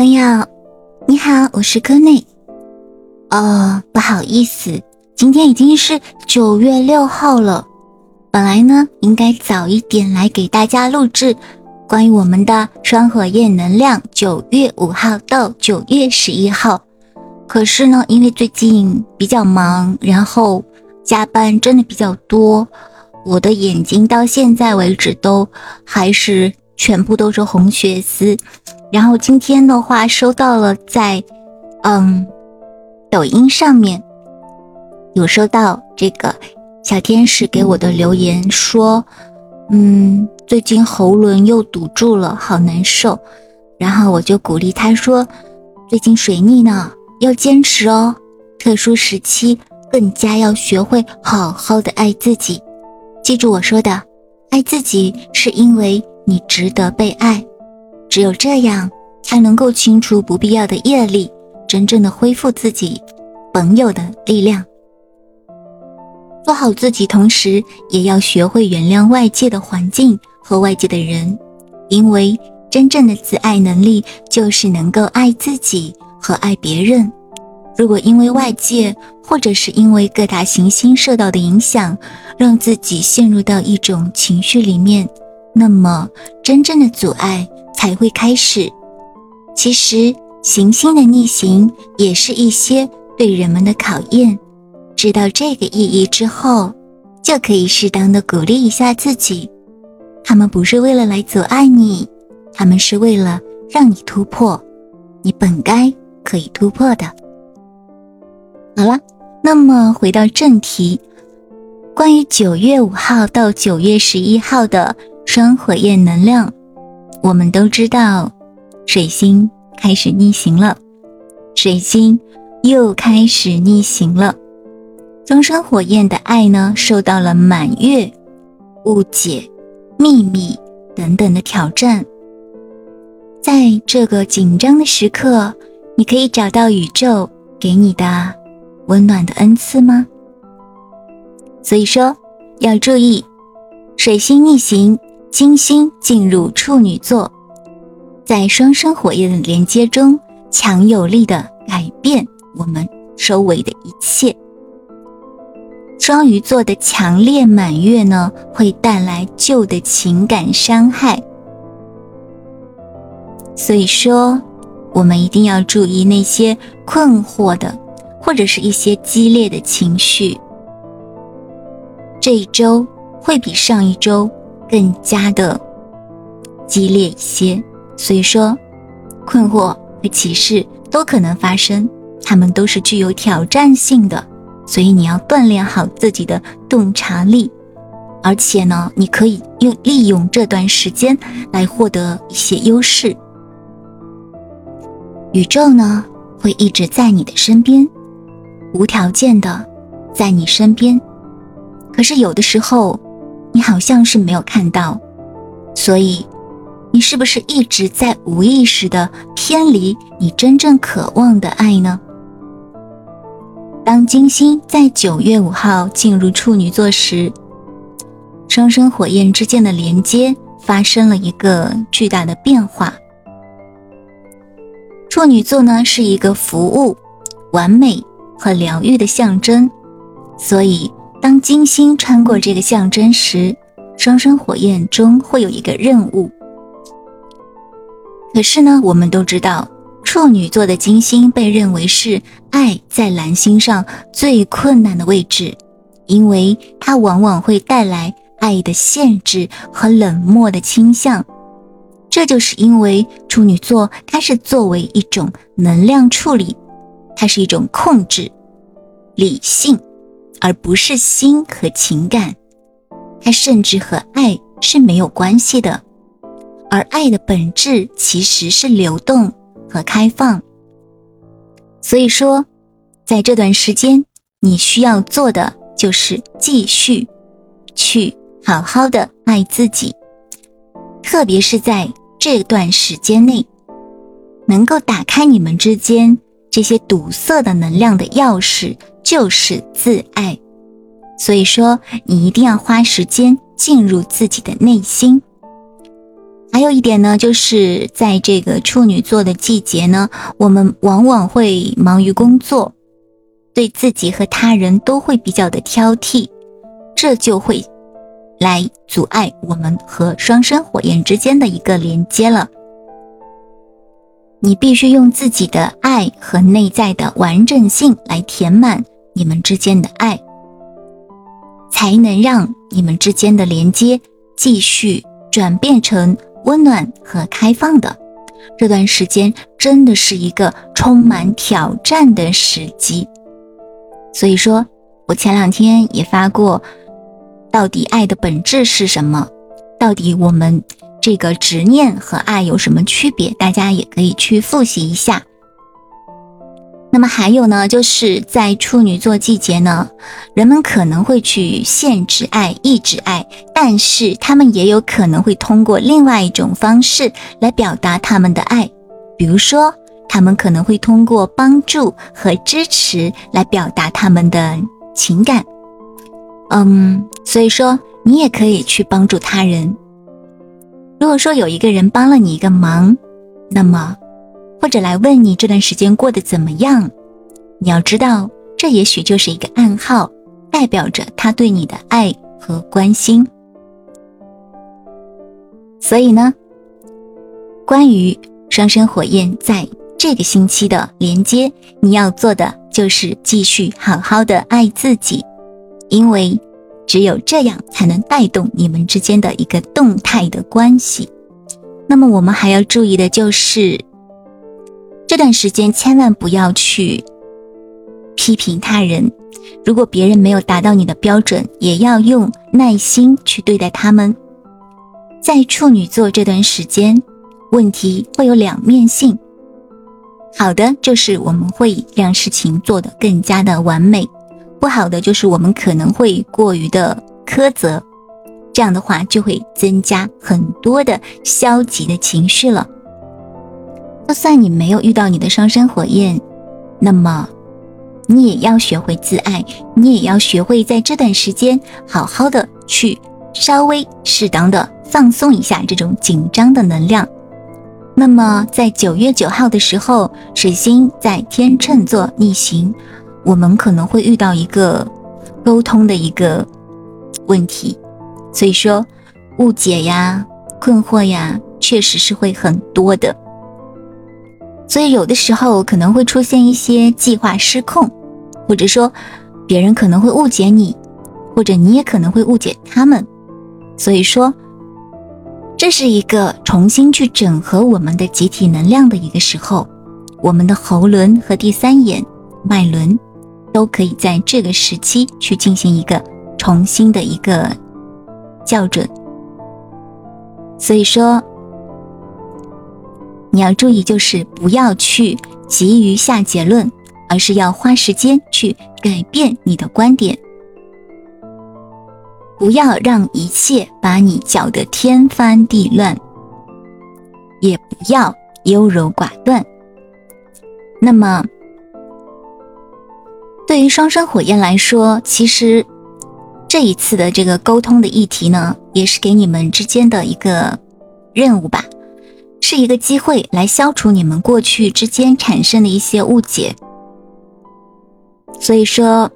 朋友，你好，我是柯内。哦，不好意思，今天已经是九月六号了。本来呢，应该早一点来给大家录制关于我们的双火焰能量九月五号到九月十一号。可是呢，因为最近比较忙，然后加班真的比较多，我的眼睛到现在为止都还是全部都是红血丝。然后今天的话，收到了在，嗯，抖音上面有收到这个小天使给我的留言，说，嗯，最近喉咙又堵住了，好难受。然后我就鼓励他说，最近水逆呢，要坚持哦。特殊时期更加要学会好好的爱自己。记住我说的，爱自己是因为你值得被爱。只有这样，才能够清除不必要的业力，真正的恢复自己本有的力量。做好自己，同时也要学会原谅外界的环境和外界的人，因为真正的自爱能力就是能够爱自己和爱别人。如果因为外界或者是因为各大行星受到的影响，让自己陷入到一种情绪里面，那么真正的阻碍。才会开始。其实行星的逆行也是一些对人们的考验。知道这个意义之后，就可以适当的鼓励一下自己。他们不是为了来阻碍你，他们是为了让你突破你本该可以突破的。好了，那么回到正题，关于九月五号到九月十一号的双火焰能量。我们都知道，水星开始逆行了，水星又开始逆行了。终生火焰的爱呢，受到了满月、误解、秘密等等的挑战。在这个紧张的时刻，你可以找到宇宙给你的温暖的恩赐吗？所以说，要注意水星逆行。金星进入处女座，在双生火焰的连接中，强有力的改变我们周围的一切。双鱼座的强烈满月呢，会带来旧的情感伤害，所以说，我们一定要注意那些困惑的，或者是一些激烈的情绪。这一周会比上一周。更加的激烈一些，所以说困惑和启示都可能发生，他们都是具有挑战性的，所以你要锻炼好自己的洞察力，而且呢，你可以用利用这段时间来获得一些优势。宇宙呢会一直在你的身边，无条件的在你身边，可是有的时候。你好像是没有看到，所以你是不是一直在无意识的偏离你真正渴望的爱呢？当金星在九月五号进入处女座时，双生火焰之间的连接发生了一个巨大的变化。处女座呢是一个服务、完美和疗愈的象征，所以。当金星穿过这个象征时，双生火焰中会有一个任务。可是呢，我们都知道，处女座的金星被认为是爱在蓝星上最困难的位置，因为它往往会带来爱的限制和冷漠的倾向。这就是因为处女座它是作为一种能量处理，它是一种控制、理性。而不是心和情感，它甚至和爱是没有关系的。而爱的本质其实是流动和开放。所以说，在这段时间，你需要做的就是继续去好好的爱自己，特别是在这段时间内，能够打开你们之间这些堵塞的能量的钥匙。就是自爱，所以说你一定要花时间进入自己的内心。还有一点呢，就是在这个处女座的季节呢，我们往往会忙于工作，对自己和他人都会比较的挑剔，这就会来阻碍我们和双生火焰之间的一个连接了。你必须用自己的爱和内在的完整性来填满你们之间的爱，才能让你们之间的连接继续转变成温暖和开放的。这段时间真的是一个充满挑战的时机，所以说，我前两天也发过，到底爱的本质是什么？到底我们？这个执念和爱有什么区别？大家也可以去复习一下。那么还有呢，就是在处女座季节呢，人们可能会去限制爱、抑制爱，但是他们也有可能会通过另外一种方式来表达他们的爱，比如说，他们可能会通过帮助和支持来表达他们的情感。嗯，所以说你也可以去帮助他人。如果说有一个人帮了你一个忙，那么或者来问你这段时间过得怎么样，你要知道，这也许就是一个暗号，代表着他对你的爱和关心。所以呢，关于双生火焰在这个星期的连接，你要做的就是继续好好的爱自己，因为。只有这样才能带动你们之间的一个动态的关系。那么我们还要注意的就是，这段时间千万不要去批评他人。如果别人没有达到你的标准，也要用耐心去对待他们。在处女座这段时间，问题会有两面性。好的，就是我们会让事情做得更加的完美。不好的就是我们可能会过于的苛责，这样的话就会增加很多的消极的情绪了。就算你没有遇到你的双生火焰，那么你也要学会自爱，你也要学会在这段时间好好的去稍微适当的放松一下这种紧张的能量。那么在九月九号的时候，水星在天秤座逆行。我们可能会遇到一个沟通的一个问题，所以说误解呀、困惑呀，确实是会很多的。所以有的时候可能会出现一些计划失控，或者说别人可能会误解你，或者你也可能会误解他们。所以说，这是一个重新去整合我们的集体能量的一个时候，我们的喉轮和第三眼脉轮。都可以在这个时期去进行一个重新的一个校准，所以说你要注意，就是不要去急于下结论，而是要花时间去改变你的观点，不要让一切把你搅得天翻地乱，也不要优柔寡断。那么。对于双生火焰来说，其实这一次的这个沟通的议题呢，也是给你们之间的一个任务吧，是一个机会来消除你们过去之间产生的一些误解。所以说，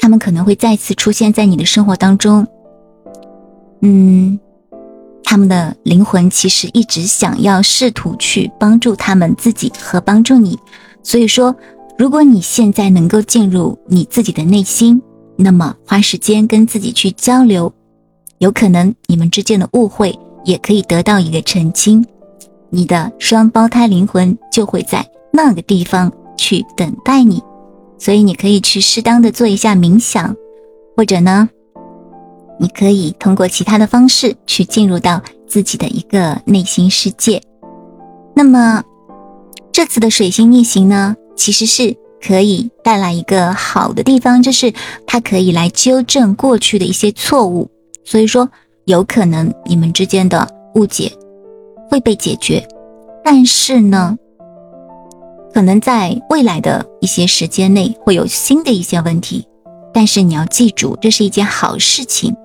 他们可能会再次出现在你的生活当中。嗯，他们的灵魂其实一直想要试图去帮助他们自己和帮助你，所以说。如果你现在能够进入你自己的内心，那么花时间跟自己去交流，有可能你们之间的误会也可以得到一个澄清。你的双胞胎灵魂就会在那个地方去等待你，所以你可以去适当的做一下冥想，或者呢，你可以通过其他的方式去进入到自己的一个内心世界。那么这次的水星逆行呢？其实是可以带来一个好的地方，就是它可以来纠正过去的一些错误，所以说有可能你们之间的误解会被解决。但是呢，可能在未来的一些时间内会有新的一些问题，但是你要记住，这是一件好事情，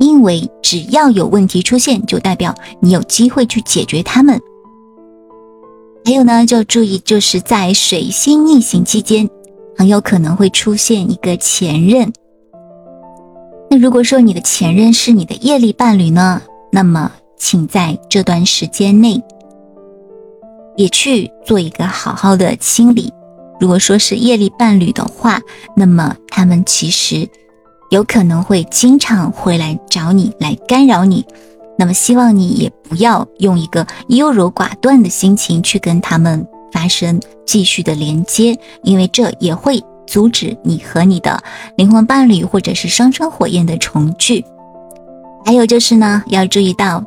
因为只要有问题出现，就代表你有机会去解决它们。还有呢，就注意，就是在水星逆行期间，很有可能会出现一个前任。那如果说你的前任是你的业力伴侣呢，那么请在这段时间内也去做一个好好的清理。如果说是业力伴侣的话，那么他们其实有可能会经常会来找你，来干扰你。那么希望你也不要用一个优柔寡断的心情去跟他们发生继续的连接，因为这也会阻止你和你的灵魂伴侣或者是双生火焰的重聚。还有就是呢，要注意到，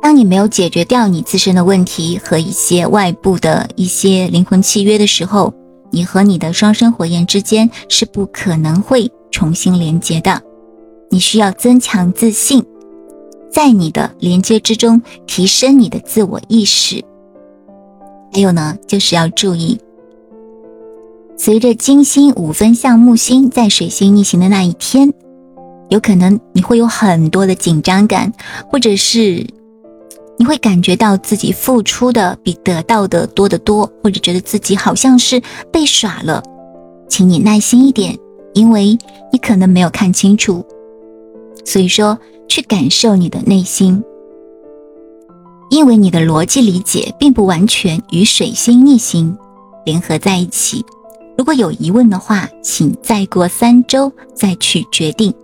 当你没有解决掉你自身的问题和一些外部的一些灵魂契约的时候，你和你的双生火焰之间是不可能会重新连接的。你需要增强自信。在你的连接之中提升你的自我意识，还有呢，就是要注意，随着金星五分向木星在水星逆行的那一天，有可能你会有很多的紧张感，或者是你会感觉到自己付出的比得到的多得多，或者觉得自己好像是被耍了，请你耐心一点，因为你可能没有看清楚，所以说。去感受你的内心，因为你的逻辑理解并不完全与水星逆行联合在一起。如果有疑问的话，请再过三周再去决定，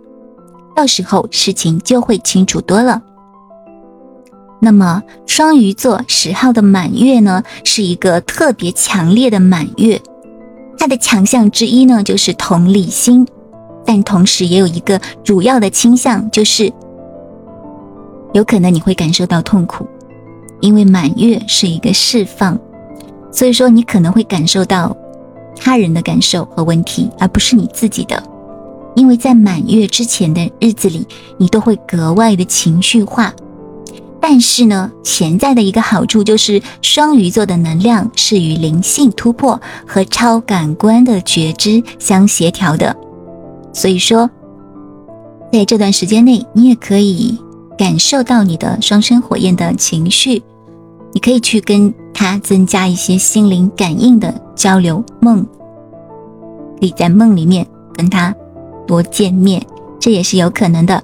到时候事情就会清楚多了。那么双鱼座十号的满月呢，是一个特别强烈的满月，它的强项之一呢就是同理心，但同时也有一个主要的倾向就是。有可能你会感受到痛苦，因为满月是一个释放，所以说你可能会感受到他人的感受和问题，而不是你自己的。因为在满月之前的日子里，你都会格外的情绪化。但是呢，潜在的一个好处就是双鱼座的能量是与灵性突破和超感官的觉知相协调的，所以说在这段时间内，你也可以。感受到你的双生火焰的情绪，你可以去跟他增加一些心灵感应的交流。梦可以在梦里面跟他多见面，这也是有可能的。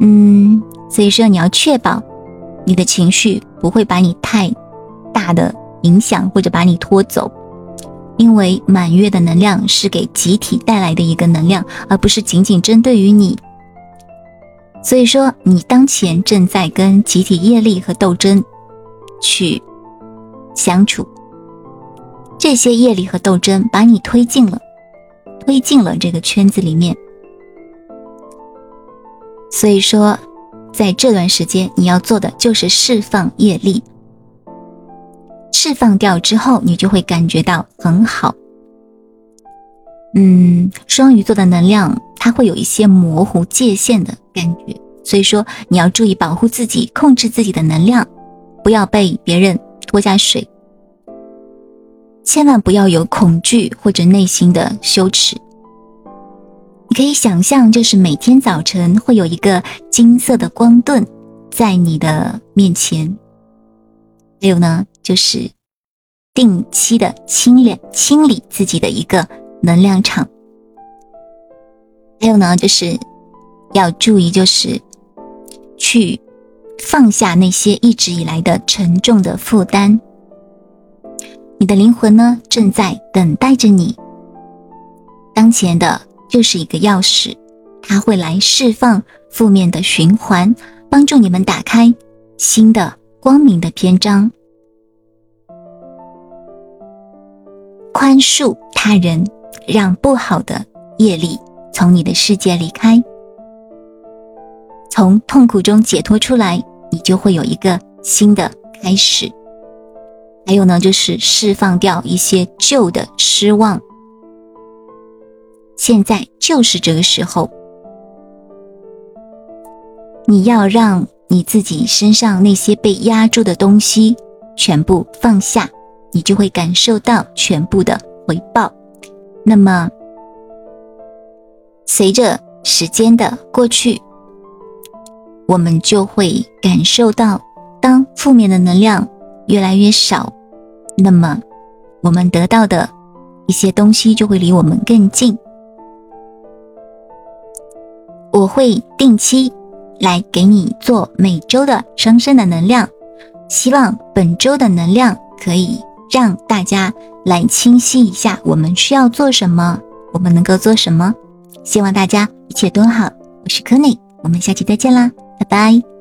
嗯，所以说你要确保你的情绪不会把你太大的影响或者把你拖走，因为满月的能量是给集体带来的一个能量，而不是仅仅针对于你。所以说，你当前正在跟集体业力和斗争去相处，这些业力和斗争把你推进了，推进了这个圈子里面。所以说，在这段时间，你要做的就是释放业力，释放掉之后，你就会感觉到很好。嗯，双鱼座的能量，它会有一些模糊界限的感觉，所以说你要注意保护自己，控制自己的能量，不要被别人拖下水，千万不要有恐惧或者内心的羞耻。你可以想象，就是每天早晨会有一个金色的光盾在你的面前，还有呢，就是定期的清理清理自己的一个。能量场，还有呢，就是要注意，就是去放下那些一直以来的沉重的负担。你的灵魂呢，正在等待着你。当前的就是一个钥匙，它会来释放负面的循环，帮助你们打开新的光明的篇章，宽恕他人。让不好的业力从你的世界离开，从痛苦中解脱出来，你就会有一个新的开始。还有呢，就是释放掉一些旧的失望。现在就是这个时候，你要让你自己身上那些被压住的东西全部放下，你就会感受到全部的回报。那么，随着时间的过去，我们就会感受到，当负面的能量越来越少，那么我们得到的一些东西就会离我们更近。我会定期来给你做每周的双生的能量，希望本周的能量可以让大家来清晰一下，我们需要做什么，我们能够做什么。希望大家一切都好，我是柯内，我们下期再见啦，拜拜。